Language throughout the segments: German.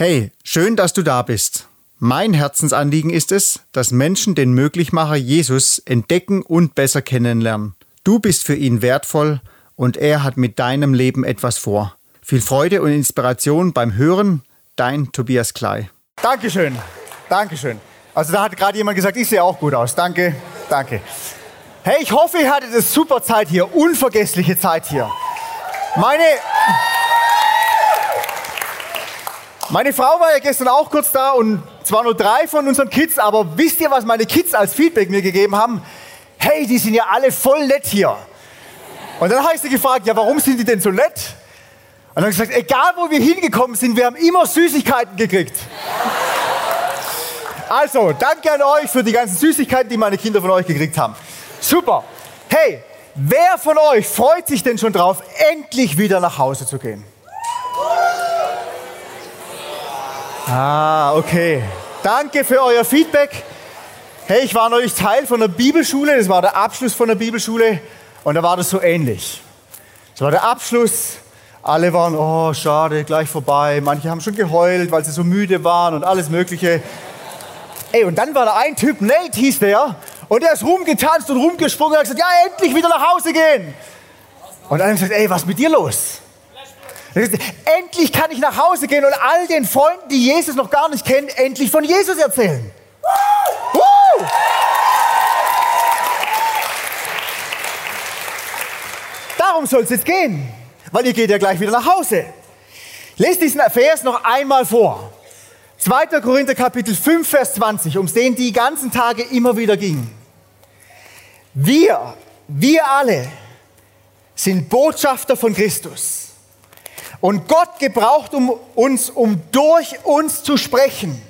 Hey, schön, dass du da bist. Mein Herzensanliegen ist es, dass Menschen den Möglichmacher Jesus entdecken und besser kennenlernen. Du bist für ihn wertvoll und er hat mit deinem Leben etwas vor. Viel Freude und Inspiration beim Hören, dein Tobias Klei. Dankeschön, Dankeschön. Also da hat gerade jemand gesagt, ich sehe auch gut aus. Danke, danke. Hey, ich hoffe, ihr hattet eine super Zeit hier, unvergessliche Zeit hier. Meine, meine Frau war ja gestern auch kurz da und zwar nur drei von unseren Kids, aber wisst ihr, was meine Kids als Feedback mir gegeben haben? Hey, die sind ja alle voll nett hier. Und dann habe ich sie gefragt, ja, warum sind die denn so nett? Und dann gesagt, egal wo wir hingekommen sind, wir haben immer Süßigkeiten gekriegt. Also, danke an euch für die ganzen Süßigkeiten, die meine Kinder von euch gekriegt haben. Super. Hey, wer von euch freut sich denn schon drauf, endlich wieder nach Hause zu gehen? Ah, okay. Danke für euer Feedback. Hey, ich war neulich Teil von der Bibelschule, das war der Abschluss von der Bibelschule und da war das so ähnlich. Das war der Abschluss alle waren, oh, schade, gleich vorbei. Manche haben schon geheult, weil sie so müde waren und alles Mögliche. Ey, und dann war da ein Typ, Nate hieß der, und der ist rumgetanzt und rumgesprungen und hat gesagt, ja, endlich wieder nach Hause gehen. Und dann haben gesagt, ey, was ist mit dir los? Endlich kann ich nach Hause gehen und all den Freunden, die Jesus noch gar nicht kennen, endlich von Jesus erzählen. Woo! Darum soll es jetzt gehen weil ihr geht ja gleich wieder nach Hause. Lest diesen Vers noch einmal vor. 2. Korinther Kapitel 5, Vers 20, um den die ganzen Tage immer wieder ging. Wir, wir alle sind Botschafter von Christus. Und Gott gebraucht um uns, um durch uns zu sprechen.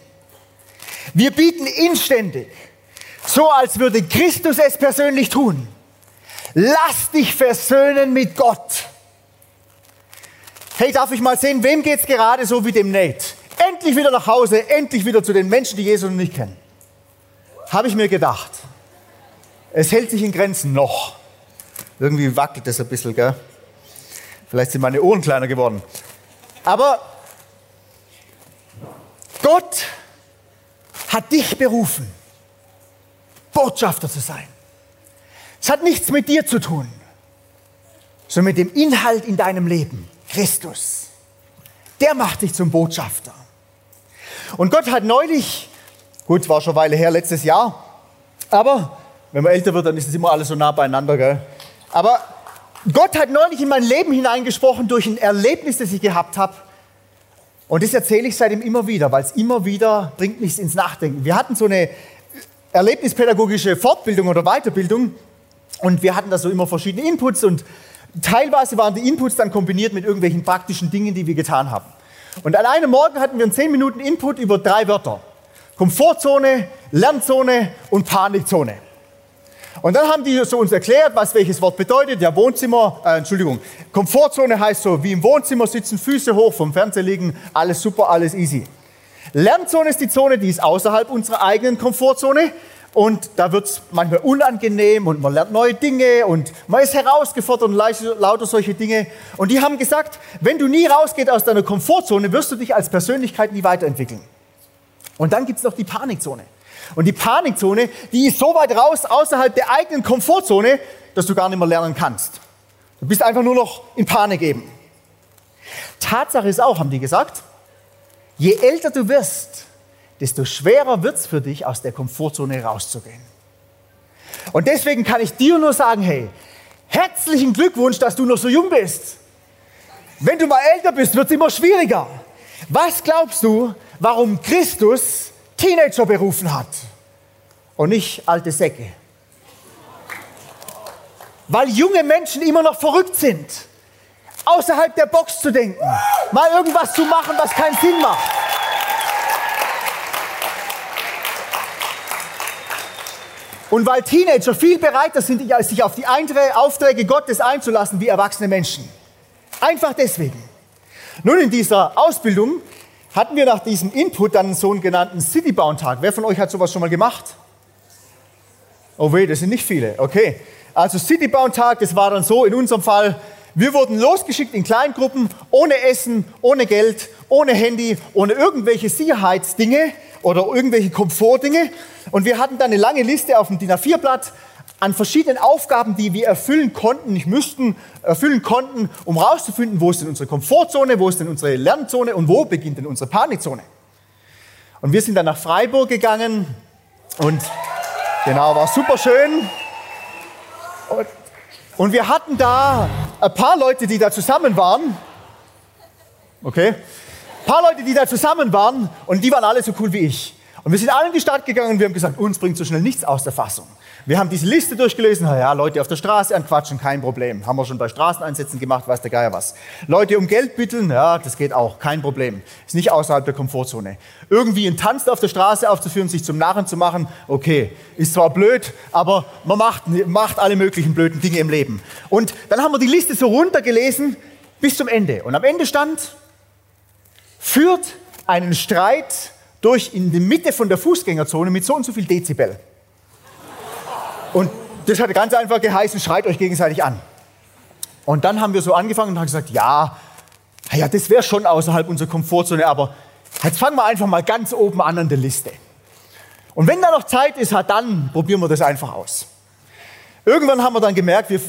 Wir bieten inständig, so als würde Christus es persönlich tun. Lass dich versöhnen mit Gott. Hey, darf ich mal sehen, wem geht es gerade so wie dem Nate? Endlich wieder nach Hause, endlich wieder zu den Menschen, die Jesus noch nicht kennen. Habe ich mir gedacht. Es hält sich in Grenzen noch. Irgendwie wackelt es ein bisschen, gell? Vielleicht sind meine Ohren kleiner geworden. Aber Gott hat dich berufen, Botschafter zu sein. Es hat nichts mit dir zu tun, sondern mit dem Inhalt in deinem Leben. Christus. Der macht dich zum Botschafter. Und Gott hat neulich, gut, war schon eine Weile her, letztes Jahr, aber wenn man älter wird, dann ist es immer alles so nah beieinander, gell? Aber Gott hat neulich in mein Leben hineingesprochen durch ein Erlebnis, das ich gehabt habe. Und das erzähle ich seitdem immer wieder, weil es immer wieder bringt mich ins Nachdenken. Wir hatten so eine erlebnispädagogische Fortbildung oder Weiterbildung und wir hatten da so immer verschiedene Inputs und Teilweise waren die Inputs dann kombiniert mit irgendwelchen praktischen Dingen, die wir getan haben. Und an einem Morgen hatten wir einen 10 Minuten Input über drei Wörter. Komfortzone, Lernzone und Panikzone. Und dann haben die so uns erklärt, was welches Wort bedeutet. Ja, Wohnzimmer, äh, Entschuldigung, Komfortzone heißt so, wie im Wohnzimmer sitzen, Füße hoch, vom Fernseher liegen, alles super, alles easy. Lernzone ist die Zone, die ist außerhalb unserer eigenen Komfortzone. Und da wird es manchmal unangenehm und man lernt neue Dinge und man ist herausgefordert und lauter solche Dinge. Und die haben gesagt, wenn du nie rausgehst aus deiner Komfortzone, wirst du dich als Persönlichkeit nie weiterentwickeln. Und dann gibt es noch die Panikzone. Und die Panikzone, die ist so weit raus außerhalb der eigenen Komfortzone, dass du gar nicht mehr lernen kannst. Du bist einfach nur noch in Panik eben. Tatsache ist auch, haben die gesagt, je älter du wirst, desto schwerer wird es für dich, aus der Komfortzone rauszugehen. Und deswegen kann ich dir nur sagen, hey, herzlichen Glückwunsch, dass du noch so jung bist. Wenn du mal älter bist, wird es immer schwieriger. Was glaubst du, warum Christus Teenager berufen hat und nicht alte Säcke? Weil junge Menschen immer noch verrückt sind, außerhalb der Box zu denken, mal irgendwas zu machen, was keinen Sinn macht. Und weil Teenager viel bereiter sind, sich auf die Aufträge Gottes einzulassen wie erwachsene Menschen. Einfach deswegen. Nun, in dieser Ausbildung hatten wir nach diesem Input dann einen sogenannten Citybound-Tag. Wer von euch hat sowas schon mal gemacht? Oh weh, das sind nicht viele. Okay. Also Citybound-Tag, das war dann so in unserem Fall, wir wurden losgeschickt in Kleingruppen, ohne Essen, ohne Geld ohne Handy, ohne irgendwelche Sicherheitsdinge oder irgendwelche Komfortdinge. Und wir hatten dann eine lange Liste auf dem DIN A4-Blatt an verschiedenen Aufgaben, die wir erfüllen konnten, nicht müssten, erfüllen konnten, um herauszufinden, wo ist denn unsere Komfortzone, wo ist denn unsere Lernzone und wo beginnt denn unsere Panikzone. Und wir sind dann nach Freiburg gegangen und genau, war super schön. Und, und wir hatten da ein paar Leute, die da zusammen waren. Okay? Ein paar Leute, die da zusammen waren und die waren alle so cool wie ich. Und wir sind alle in die Stadt gegangen und wir haben gesagt, uns bringt so schnell nichts aus der Fassung. Wir haben diese Liste durchgelesen, ja, Leute auf der Straße anquatschen, kein Problem. Haben wir schon bei Straßeneinsätzen gemacht, weiß der Geier was. Leute um Geld bitteln, ja, das geht auch, kein Problem. Ist nicht außerhalb der Komfortzone. Irgendwie einen Tanz auf der Straße aufzuführen, sich zum Narren zu machen, okay, ist zwar blöd, aber man macht, macht alle möglichen blöden Dinge im Leben. Und dann haben wir die Liste so runtergelesen bis zum Ende. Und am Ende stand, führt einen Streit durch in die Mitte von der Fußgängerzone mit so und so viel Dezibel. Das hat ganz einfach geheißen, schreit euch gegenseitig an. Und dann haben wir so angefangen und haben gesagt, ja, ja, das wäre schon außerhalb unserer Komfortzone, aber jetzt fangen wir einfach mal ganz oben an an der Liste. Und wenn da noch Zeit ist, dann probieren wir das einfach aus. Irgendwann haben wir dann gemerkt, wir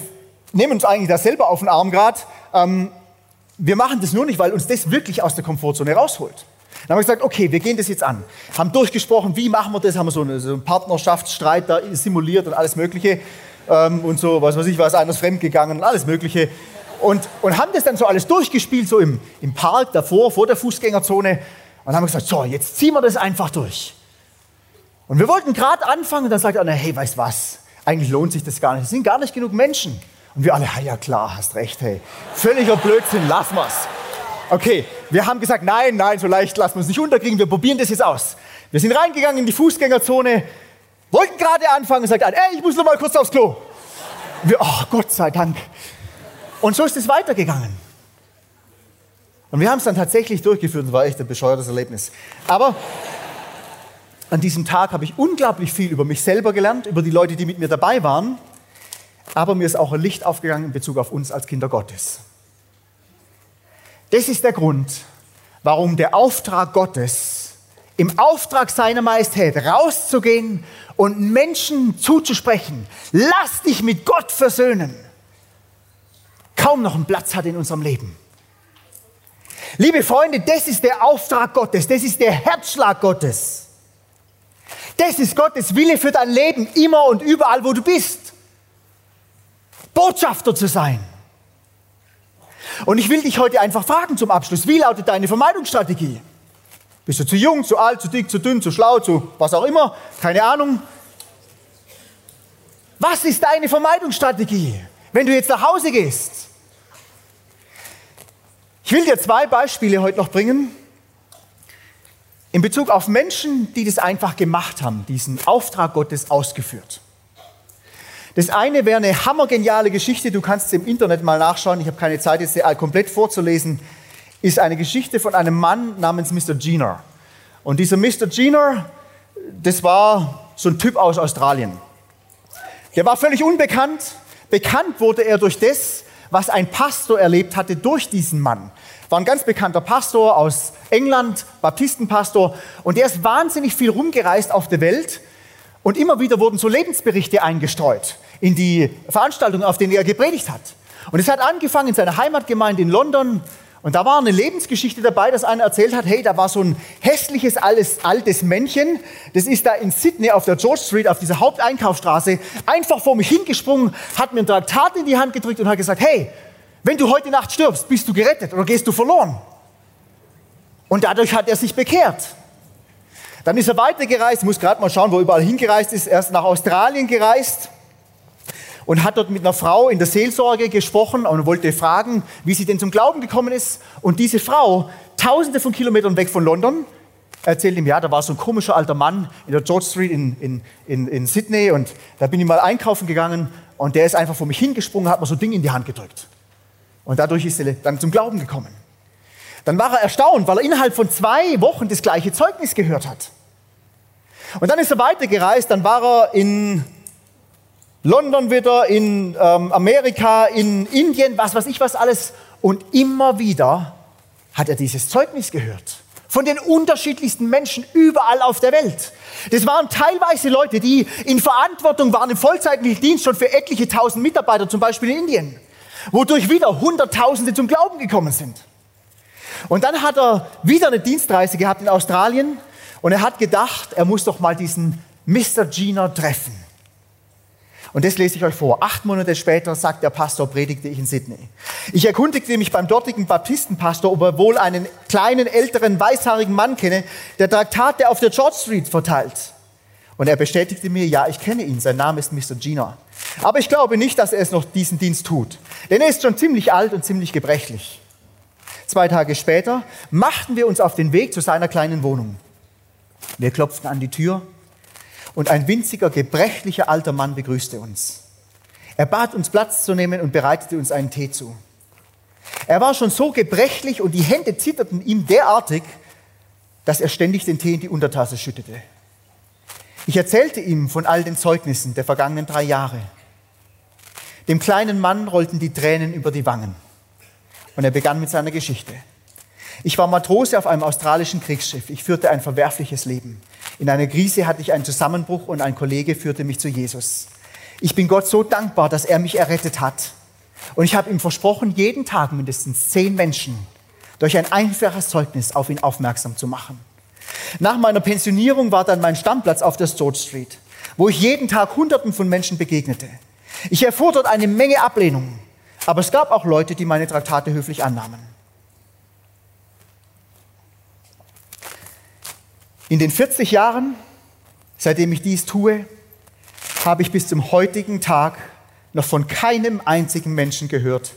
nehmen uns eigentlich da selber auf den Arm gerade. Ähm, wir machen das nur nicht, weil uns das wirklich aus der Komfortzone rausholt. Dann haben wir gesagt, okay, wir gehen das jetzt an. Haben durchgesprochen, wie machen wir das? Haben wir so, eine, so einen Partnerschaftsstreit da simuliert und alles Mögliche. Ähm, und so, was weiß ich, was ist fremdgegangen und alles Mögliche. Und, und haben das dann so alles durchgespielt, so im, im Park davor, vor der Fußgängerzone. Und haben gesagt, so, jetzt ziehen wir das einfach durch. Und wir wollten gerade anfangen, und dann sagt einer, hey, weißt was, eigentlich lohnt sich das gar nicht. Es sind gar nicht genug Menschen. Und wir alle, ja klar, hast recht, hey. Völliger Blödsinn, lass mal's. Okay, wir haben gesagt, nein, nein, so leicht lassen wir uns nicht unterkriegen, wir probieren das jetzt aus. Wir sind reingegangen in die Fußgängerzone, wollten gerade anfangen und sagt ey, ich muss noch mal kurz aufs Klo. Wir, oh, Gott sei Dank. Und so ist es weitergegangen. Und wir haben es dann tatsächlich durchgeführt, das war echt ein bescheuertes Erlebnis. Aber an diesem Tag habe ich unglaublich viel über mich selber gelernt, über die Leute, die mit mir dabei waren. Aber mir ist auch ein Licht aufgegangen in Bezug auf uns als Kinder Gottes. Das ist der Grund, warum der Auftrag Gottes, im Auftrag seiner Majestät rauszugehen und Menschen zuzusprechen, lass dich mit Gott versöhnen, kaum noch einen Platz hat in unserem Leben. Liebe Freunde, das ist der Auftrag Gottes, das ist der Herzschlag Gottes. Das ist Gottes Wille für dein Leben, immer und überall, wo du bist. Botschafter zu sein. Und ich will dich heute einfach fragen zum Abschluss, wie lautet deine Vermeidungsstrategie? Bist du zu jung, zu alt, zu dick, zu dünn, zu schlau, zu was auch immer? Keine Ahnung. Was ist deine Vermeidungsstrategie, wenn du jetzt nach Hause gehst? Ich will dir zwei Beispiele heute noch bringen in Bezug auf Menschen, die das einfach gemacht haben, diesen Auftrag Gottes ausgeführt. Das eine wäre eine hammergeniale Geschichte, du kannst es im Internet mal nachschauen, ich habe keine Zeit, jetzt sie komplett vorzulesen, ist eine Geschichte von einem Mann namens Mr. Jenner. Und dieser Mr. Jenner, das war so ein Typ aus Australien. Der war völlig unbekannt. Bekannt wurde er durch das, was ein Pastor erlebt hatte durch diesen Mann. War ein ganz bekannter Pastor aus England, Baptistenpastor. Und der ist wahnsinnig viel rumgereist auf der Welt und immer wieder wurden so Lebensberichte eingestreut in die Veranstaltungen, auf denen er gepredigt hat. Und es hat angefangen in seiner Heimatgemeinde in London. Und da war eine Lebensgeschichte dabei, dass einer erzählt hat, hey, da war so ein hässliches, altes, altes Männchen, das ist da in Sydney auf der George Street, auf dieser Haupteinkaufsstraße, einfach vor mich hingesprungen, hat mir ein Traktat in die Hand gedrückt und hat gesagt, hey, wenn du heute Nacht stirbst, bist du gerettet oder gehst du verloren. Und dadurch hat er sich bekehrt. Dann ist er weitergereist, muss gerade mal schauen, wo er überall hingereist ist. Er ist nach Australien gereist und hat dort mit einer Frau in der Seelsorge gesprochen und wollte fragen, wie sie denn zum Glauben gekommen ist. Und diese Frau, tausende von Kilometern weg von London, erzählt ihm, ja, da war so ein komischer alter Mann in der George Street in, in, in, in Sydney und da bin ich mal einkaufen gegangen und der ist einfach vor mich hingesprungen, hat mir so ein Ding in die Hand gedrückt. Und dadurch ist er dann zum Glauben gekommen. Dann war er erstaunt, weil er innerhalb von zwei Wochen das gleiche Zeugnis gehört hat. Und dann ist er weitergereist, dann war er in London wieder, in ähm, Amerika, in Indien, was weiß ich was alles. Und immer wieder hat er dieses Zeugnis gehört. Von den unterschiedlichsten Menschen überall auf der Welt. Das waren teilweise Leute, die in Verantwortung waren im vollzeitlichen Dienst schon für etliche tausend Mitarbeiter, zum Beispiel in Indien, wodurch wieder Hunderttausende zum Glauben gekommen sind. Und dann hat er wieder eine Dienstreise gehabt in Australien und er hat gedacht, er muss doch mal diesen Mr. Gina treffen. Und das lese ich euch vor. Acht Monate später, sagt der Pastor, predigte ich in Sydney. Ich erkundigte mich beim dortigen Baptistenpastor, ob er wohl einen kleinen, älteren, weißhaarigen Mann kenne, der Traktate auf der George Street verteilt. Und er bestätigte mir, ja, ich kenne ihn, sein Name ist Mr. Gina. Aber ich glaube nicht, dass er es noch diesen Dienst tut, denn er ist schon ziemlich alt und ziemlich gebrechlich. Zwei Tage später machten wir uns auf den Weg zu seiner kleinen Wohnung. Wir klopften an die Tür und ein winziger, gebrechlicher alter Mann begrüßte uns. Er bat uns Platz zu nehmen und bereitete uns einen Tee zu. Er war schon so gebrechlich und die Hände zitterten ihm derartig, dass er ständig den Tee in die Untertasse schüttete. Ich erzählte ihm von all den Zeugnissen der vergangenen drei Jahre. Dem kleinen Mann rollten die Tränen über die Wangen und er begann mit seiner Geschichte. Ich war Matrose auf einem australischen Kriegsschiff. Ich führte ein verwerfliches Leben. In einer Krise hatte ich einen Zusammenbruch und ein Kollege führte mich zu Jesus. Ich bin Gott so dankbar, dass er mich errettet hat. Und ich habe ihm versprochen, jeden Tag mindestens zehn Menschen durch ein einfaches Zeugnis auf ihn aufmerksam zu machen. Nach meiner Pensionierung war dann mein Stammplatz auf der Stone Street, wo ich jeden Tag Hunderten von Menschen begegnete. Ich erfuhr dort eine Menge Ablehnung, aber es gab auch Leute, die meine Traktate höflich annahmen. In den 40 Jahren, seitdem ich dies tue, habe ich bis zum heutigen Tag noch von keinem einzigen Menschen gehört,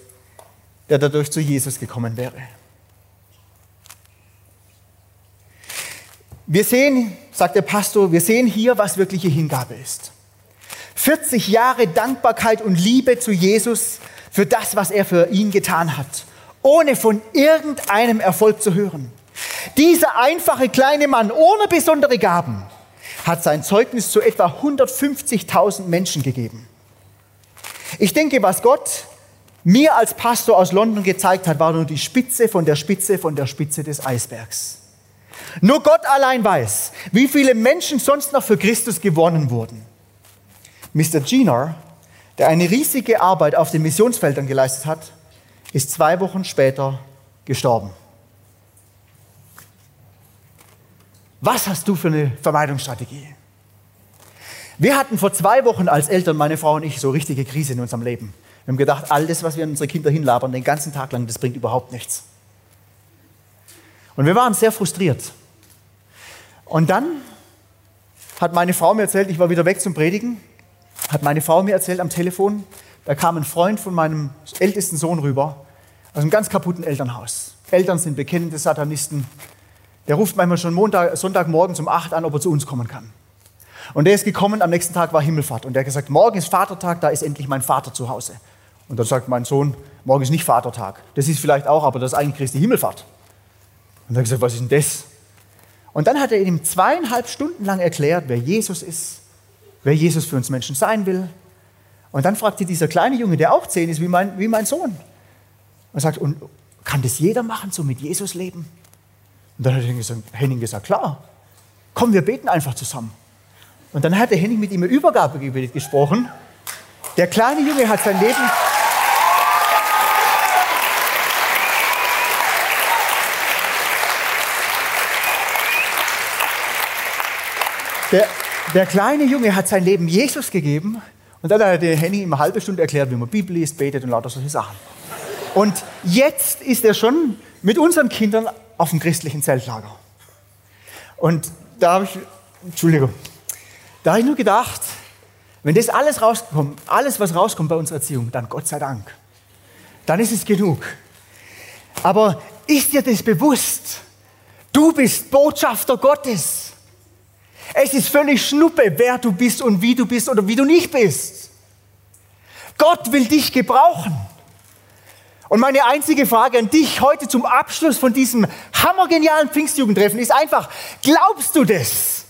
der dadurch zu Jesus gekommen wäre. Wir sehen, sagt der Pastor, wir sehen hier, was wirkliche Hingabe ist. 40 Jahre Dankbarkeit und Liebe zu Jesus für das, was er für ihn getan hat, ohne von irgendeinem Erfolg zu hören. Dieser einfache kleine Mann ohne besondere Gaben hat sein Zeugnis zu etwa 150.000 Menschen gegeben. Ich denke, was Gott mir als Pastor aus London gezeigt hat, war nur die Spitze von der Spitze von der Spitze des Eisbergs. Nur Gott allein weiß, wie viele Menschen sonst noch für Christus gewonnen wurden. Mr. Giner, der eine riesige Arbeit auf den Missionsfeldern geleistet hat, ist zwei Wochen später gestorben. Was hast du für eine Vermeidungsstrategie? Wir hatten vor zwei Wochen als Eltern, meine Frau und ich, so richtige Krise in unserem Leben. Wir haben gedacht, all das, was wir an unsere Kinder hinlabern, den ganzen Tag lang, das bringt überhaupt nichts. Und wir waren sehr frustriert. Und dann hat meine Frau mir erzählt, ich war wieder weg zum Predigen, hat meine Frau mir erzählt am Telefon, da kam ein Freund von meinem ältesten Sohn rüber, aus einem ganz kaputten Elternhaus. Eltern sind bekennende Satanisten, der ruft manchmal schon Montag, Sonntagmorgen um 8 an, ob er zu uns kommen kann. Und der ist gekommen, am nächsten Tag war Himmelfahrt. Und der hat gesagt, morgen ist Vatertag, da ist endlich mein Vater zu Hause. Und dann sagt mein Sohn, morgen ist nicht Vatertag. Das ist vielleicht auch, aber das ist eigentlich Christi Himmelfahrt. Und er hat gesagt, was ist denn das? Und dann hat er ihm zweieinhalb Stunden lang erklärt, wer Jesus ist, wer Jesus für uns Menschen sein will. Und dann fragte dieser kleine Junge, der auch zehn ist, wie mein, wie mein Sohn. Und sagt, und kann das jeder machen, so mit Jesus leben? Und dann hat Henning gesagt, klar, komm, wir beten einfach zusammen. Und dann hat der Henning mit ihm ein Übergabegebet gesprochen. Der kleine Junge hat sein Leben... Der, der kleine Junge hat sein Leben Jesus gegeben und dann hat der Henning ihm eine halbe Stunde erklärt, wie man Bibel liest, betet und lauter solche Sachen. Und jetzt ist er schon mit unseren Kindern auf dem christlichen Zeltlager. Und da habe ich, Entschuldigung, da habe ich nur gedacht, wenn das alles rauskommt, alles was rauskommt bei unserer Erziehung, dann Gott sei Dank. Dann ist es genug. Aber ist dir das bewusst? Du bist Botschafter Gottes. Es ist völlig schnuppe, wer du bist und wie du bist oder wie du nicht bist. Gott will dich gebrauchen. Und meine einzige Frage an dich heute zum Abschluss von diesem hammergenialen Pfingstjugendtreffen ist einfach, glaubst du das?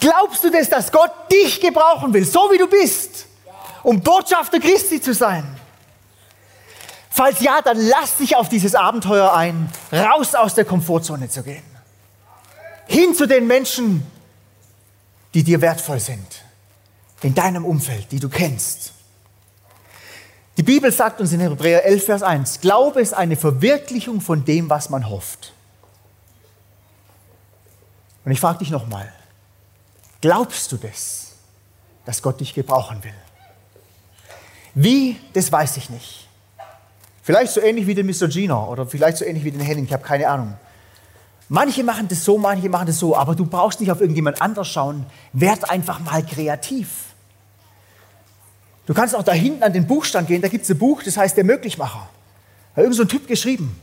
Glaubst du das, dass Gott dich gebrauchen will, so wie du bist, um Botschafter Christi zu sein? Falls ja, dann lass dich auf dieses Abenteuer ein, raus aus der Komfortzone zu gehen. Hin zu den Menschen, die dir wertvoll sind, in deinem Umfeld, die du kennst. Die Bibel sagt uns in Hebräer 11, Vers 1, Glaube ist eine Verwirklichung von dem, was man hofft. Und ich frage dich nochmal, glaubst du das, dass Gott dich gebrauchen will? Wie, das weiß ich nicht. Vielleicht so ähnlich wie den Mr. Gina oder vielleicht so ähnlich wie den Henning, ich habe keine Ahnung. Manche machen das so, manche machen das so, aber du brauchst nicht auf irgendjemand anders schauen. Werd einfach mal kreativ. Du kannst auch da hinten an den Buchstand gehen, da gibt es ein Buch, das heißt Der Möglichmacher. Da hat irgend so ein Typ geschrieben.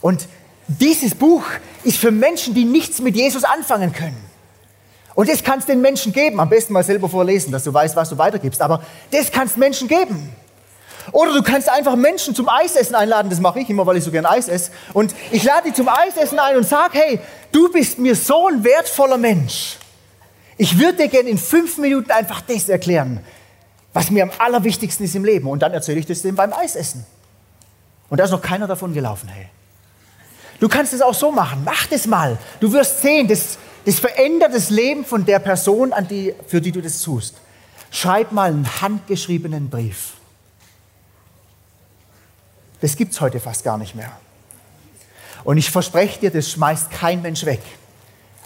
Und dieses Buch ist für Menschen, die nichts mit Jesus anfangen können. Und das kannst du den Menschen geben. Am besten mal selber vorlesen, dass du weißt, was du weitergibst. Aber das kannst Menschen geben. Oder du kannst einfach Menschen zum Eisessen einladen. Das mache ich immer, weil ich so gern Eis esse. Und ich lade die zum Eisessen ein und sage, hey, du bist mir so ein wertvoller Mensch. Ich würde dir gerne in fünf Minuten einfach das erklären, was mir am allerwichtigsten ist im Leben. Und dann erzähle ich das dem beim Eisessen. Und da ist noch keiner davon gelaufen, hey. Du kannst es auch so machen. Mach das mal. Du wirst sehen, das, das verändert das Leben von der Person, die, für die du das tust. Schreib mal einen handgeschriebenen Brief. Das gibt es heute fast gar nicht mehr. Und ich verspreche dir, das schmeißt kein Mensch weg.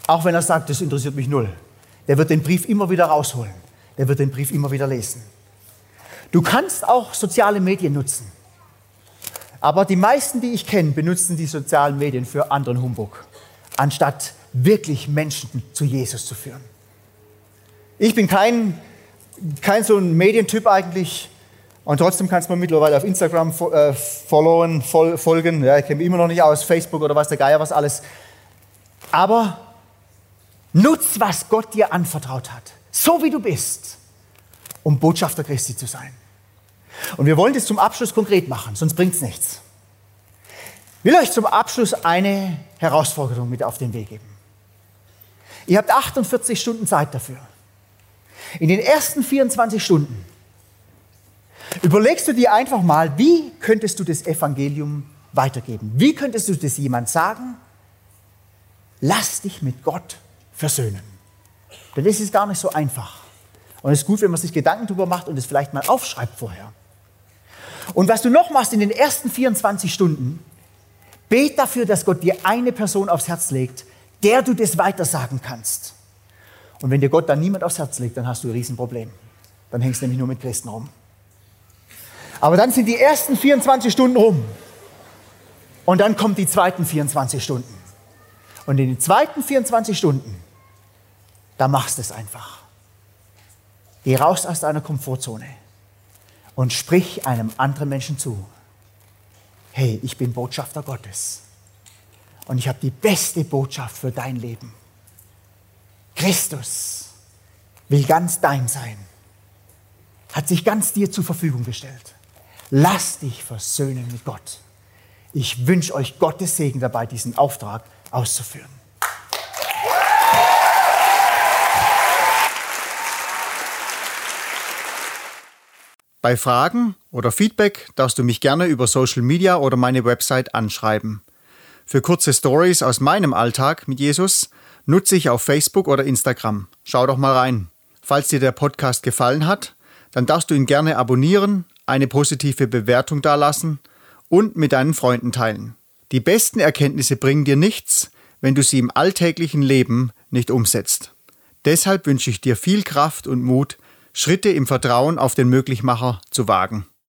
Auch wenn er sagt, das interessiert mich null. Der wird den Brief immer wieder rausholen. Der wird den Brief immer wieder lesen. Du kannst auch soziale Medien nutzen. Aber die meisten, die ich kenne, benutzen die sozialen Medien für anderen Humbug, anstatt wirklich Menschen zu Jesus zu führen. Ich bin kein, kein so ein Medientyp eigentlich. Und trotzdem kannst du mir mittlerweile auf Instagram äh, followen, fol folgen. Ja, ich kenne mich immer noch nicht aus, Facebook oder was der Geier, was alles. Aber nutz, was Gott dir anvertraut hat, so wie du bist, um Botschafter Christi zu sein. Und wir wollen das zum Abschluss konkret machen, sonst bringt es nichts. Ich will euch zum Abschluss eine Herausforderung mit auf den Weg geben. Ihr habt 48 Stunden Zeit dafür. In den ersten 24 Stunden überlegst du dir einfach mal, wie könntest du das Evangelium weitergeben? Wie könntest du das jemand sagen? Lass dich mit Gott versöhnen. Denn das ist gar nicht so einfach. Und es ist gut, wenn man sich Gedanken darüber macht und es vielleicht mal aufschreibt vorher. Und was du noch machst in den ersten 24 Stunden, bet dafür, dass Gott dir eine Person aufs Herz legt, der du das weitersagen kannst. Und wenn dir Gott dann niemand aufs Herz legt, dann hast du ein Riesenproblem. Dann hängst du nämlich nur mit Christen rum. Aber dann sind die ersten 24 Stunden rum. Und dann kommen die zweiten 24 Stunden. Und in den zweiten 24 Stunden, da machst du es einfach. Geh raus aus deiner Komfortzone und sprich einem anderen Menschen zu. Hey, ich bin Botschafter Gottes und ich habe die beste Botschaft für dein Leben. Christus will ganz dein sein, hat sich ganz dir zur Verfügung gestellt. Lass dich versöhnen mit Gott. Ich wünsche euch Gottes Segen dabei, diesen Auftrag auszuführen. Bei Fragen oder Feedback darfst du mich gerne über Social Media oder meine Website anschreiben. Für kurze Stories aus meinem Alltag mit Jesus nutze ich auf Facebook oder Instagram. Schau doch mal rein. Falls dir der Podcast gefallen hat, dann darfst du ihn gerne abonnieren, eine positive Bewertung dalassen und mit deinen Freunden teilen. Die besten Erkenntnisse bringen dir nichts, wenn du sie im alltäglichen Leben nicht umsetzt. Deshalb wünsche ich dir viel Kraft und Mut, Schritte im Vertrauen auf den Möglichmacher zu wagen.